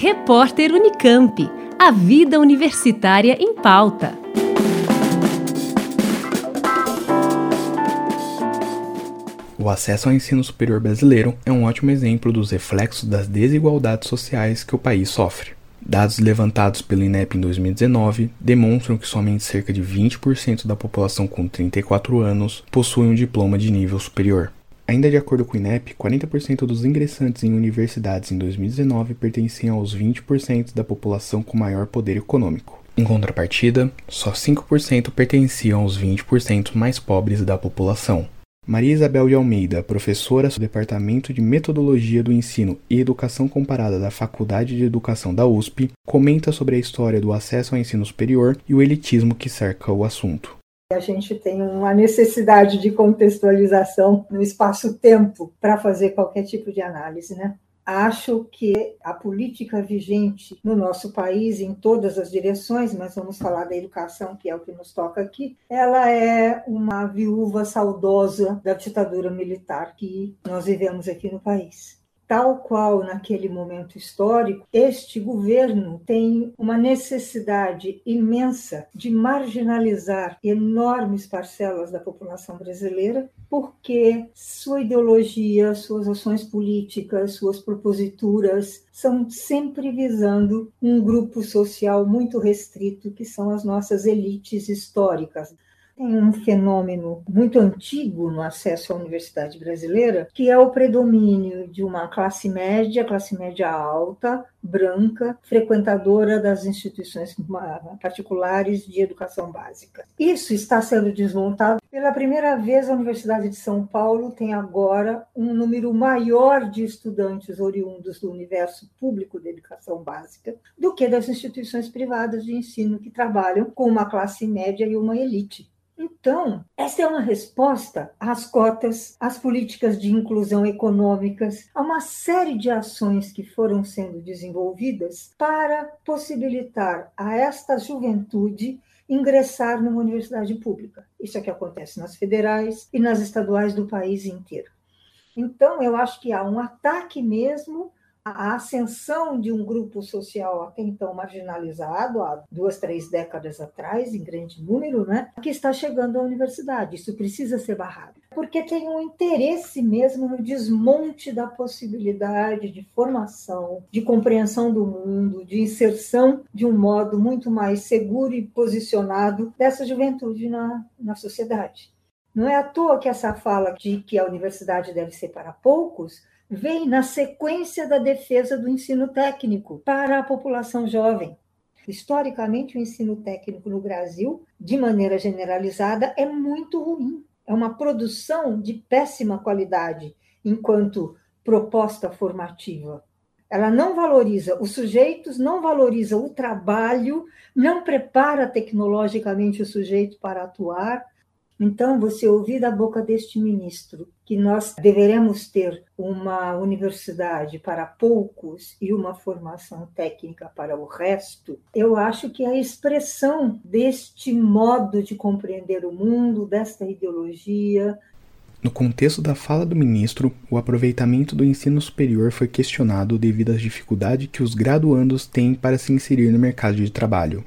Repórter Unicamp. A vida universitária em pauta. O acesso ao ensino superior brasileiro é um ótimo exemplo dos reflexos das desigualdades sociais que o país sofre. Dados levantados pelo INEP em 2019 demonstram que somente cerca de 20% da população com 34 anos possui um diploma de nível superior. Ainda de acordo com o INEP, 40% dos ingressantes em universidades em 2019 pertenciam aos 20% da população com maior poder econômico. Em contrapartida, só 5% pertenciam aos 20% mais pobres da população. Maria Isabel de Almeida, professora do Departamento de Metodologia do Ensino e Educação Comparada da Faculdade de Educação da USP, comenta sobre a história do acesso ao ensino superior e o elitismo que cerca o assunto. A gente tem uma necessidade de contextualização no espaço-tempo para fazer qualquer tipo de análise, né? Acho que a política vigente no nosso país, em todas as direções, mas vamos falar da educação, que é o que nos toca aqui, ela é uma viúva saudosa da ditadura militar que nós vivemos aqui no país tal qual naquele momento histórico, este governo tem uma necessidade imensa de marginalizar enormes parcelas da população brasileira, porque sua ideologia, suas ações políticas, suas proposituras são sempre visando um grupo social muito restrito, que são as nossas elites históricas tem um fenômeno muito antigo no acesso à universidade brasileira, que é o predomínio de uma classe média, classe média alta, branca, frequentadora das instituições particulares de educação básica. Isso está sendo desmontado. Pela primeira vez, a Universidade de São Paulo tem agora um número maior de estudantes oriundos do universo público de educação básica do que das instituições privadas de ensino que trabalham com uma classe média e uma elite. Então, essa é uma resposta às cotas, às políticas de inclusão econômicas, a uma série de ações que foram sendo desenvolvidas para possibilitar a esta juventude ingressar numa universidade pública. Isso é que acontece nas federais e nas estaduais do país inteiro. Então, eu acho que há um ataque mesmo a ascensão de um grupo social até então marginalizado, há duas, três décadas atrás, em grande número, né, que está chegando à universidade. Isso precisa ser barrado. Porque tem um interesse mesmo no desmonte da possibilidade de formação, de compreensão do mundo, de inserção de um modo muito mais seguro e posicionado dessa juventude na, na sociedade. Não é à toa que essa fala de que a universidade deve ser para poucos vem na sequência da defesa do ensino técnico para a população jovem. Historicamente, o ensino técnico no Brasil, de maneira generalizada, é muito ruim. É uma produção de péssima qualidade enquanto proposta formativa. Ela não valoriza os sujeitos, não valoriza o trabalho, não prepara tecnologicamente o sujeito para atuar, então, você ouvir da boca deste ministro que nós deveremos ter uma universidade para poucos e uma formação técnica para o resto, eu acho que é a expressão deste modo de compreender o mundo, desta ideologia. No contexto da fala do ministro, o aproveitamento do ensino superior foi questionado devido às dificuldades que os graduandos têm para se inserir no mercado de trabalho.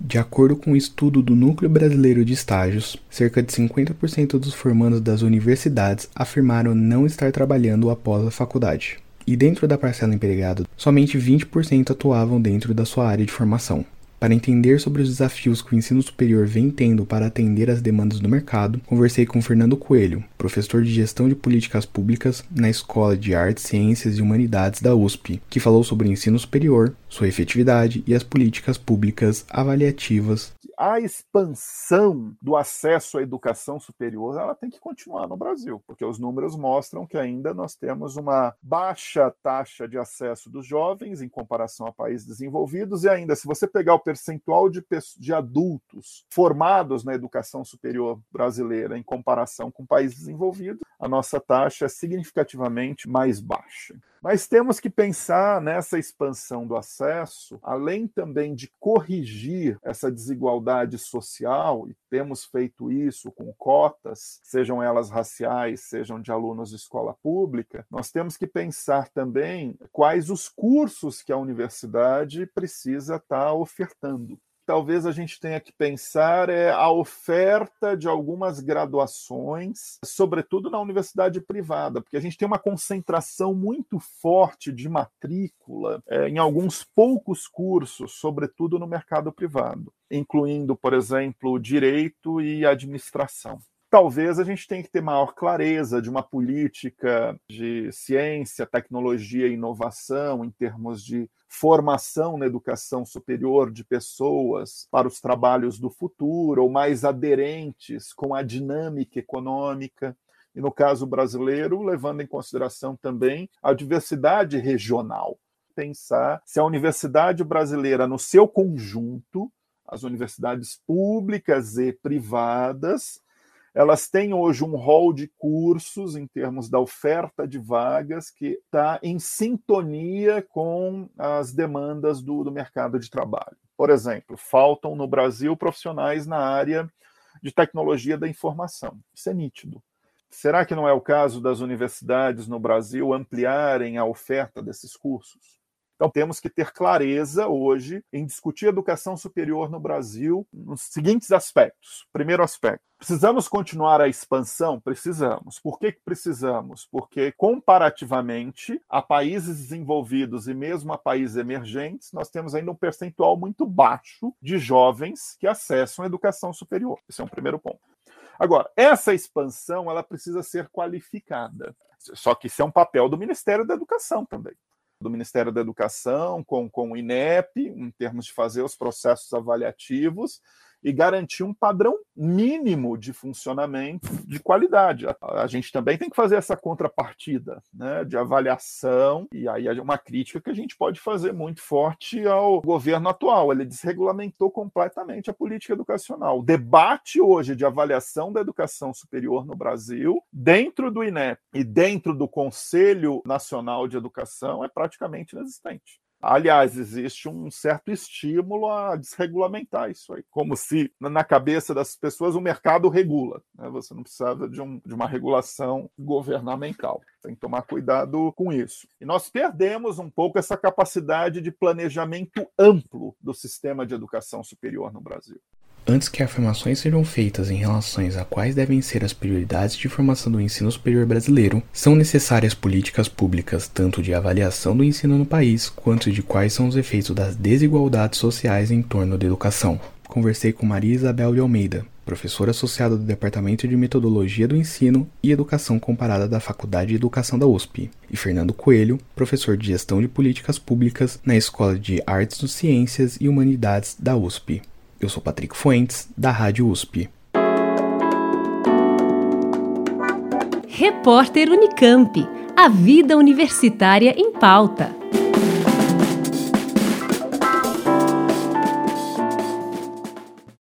De acordo com um estudo do Núcleo Brasileiro de Estágios, cerca de 50% dos formandos das universidades afirmaram não estar trabalhando após a faculdade. E dentro da parcela empregada, somente 20% atuavam dentro da sua área de formação. Para entender sobre os desafios que o ensino superior vem tendo para atender às demandas do mercado, conversei com Fernando Coelho, professor de Gestão de Políticas Públicas na Escola de Artes, Ciências e Humanidades da USP, que falou sobre o ensino superior, sua efetividade e as políticas públicas avaliativas a expansão do acesso à educação superior ela tem que continuar no Brasil, porque os números mostram que ainda nós temos uma baixa taxa de acesso dos jovens em comparação a países desenvolvidos, e ainda, se você pegar o percentual de, de adultos formados na educação superior brasileira em comparação com países desenvolvidos, a nossa taxa é significativamente mais baixa. Mas temos que pensar nessa expansão do acesso, além também de corrigir essa desigualdade desigualdade social, e temos feito isso com cotas, sejam elas raciais, sejam de alunos de escola pública, nós temos que pensar também quais os cursos que a universidade precisa estar ofertando talvez a gente tenha que pensar é a oferta de algumas graduações, sobretudo na universidade privada, porque a gente tem uma concentração muito forte de matrícula é, em alguns poucos cursos, sobretudo no mercado privado, incluindo, por exemplo, direito e administração talvez a gente tenha que ter maior clareza de uma política de ciência, tecnologia e inovação em termos de formação na educação superior de pessoas para os trabalhos do futuro, ou mais aderentes com a dinâmica econômica. E no caso brasileiro, levando em consideração também a diversidade regional. Pensar se a universidade brasileira, no seu conjunto, as universidades públicas e privadas, elas têm hoje um rol de cursos em termos da oferta de vagas que está em sintonia com as demandas do, do mercado de trabalho. Por exemplo, faltam no Brasil profissionais na área de tecnologia da informação. Isso é nítido. Será que não é o caso das universidades no Brasil ampliarem a oferta desses cursos? Então, temos que ter clareza hoje em discutir educação superior no Brasil nos seguintes aspectos. Primeiro aspecto: precisamos continuar a expansão? Precisamos. Por que precisamos? Porque, comparativamente a países desenvolvidos e mesmo a países emergentes, nós temos ainda um percentual muito baixo de jovens que acessam a educação superior. Esse é um primeiro ponto. Agora, essa expansão ela precisa ser qualificada. Só que isso é um papel do Ministério da Educação também do Ministério da Educação, com, com o INEP, em termos de fazer os processos avaliativos, e garantir um padrão mínimo de funcionamento de qualidade. A, gente também tem que fazer essa contrapartida né, de avaliação, e aí é uma crítica que a gente pode fazer muito forte ao governo atual. Ele desregulamentou completamente a política educacional. O debate hoje de avaliação da educação superior no Brasil, dentro do INEP e dentro do Conselho Nacional de Educação, é praticamente inexistente. Aliás, existe um certo estímulo a desregulamentar isso aí, como se na cabeça das pessoas o mercado regula. Né? Você não precisava de, um, de uma regulação governamental. Tem que tomar cuidado com isso. E nós perdemos um pouco essa capacidade de planejamento amplo do sistema de educação superior no Brasil. Antes que afirmações sejam feitas em relação a quais devem ser as prioridades de formação do ensino superior brasileiro, são necessárias políticas públicas tanto de avaliação do ensino no país quanto de quais são os efeitos das desigualdades sociais em torno da educação. Conversei com Maria Isabel de Almeida, professora associada do Departamento de Metodologia do Ensino e Educação Comparada da Faculdade de Educação da USP, e Fernando Coelho, professor de Gestão de Políticas Públicas na Escola de Artes, Ciências e Humanidades da USP. Eu sou Patrick Fuentes, da Rádio USP. Repórter Unicamp. A vida universitária em pauta.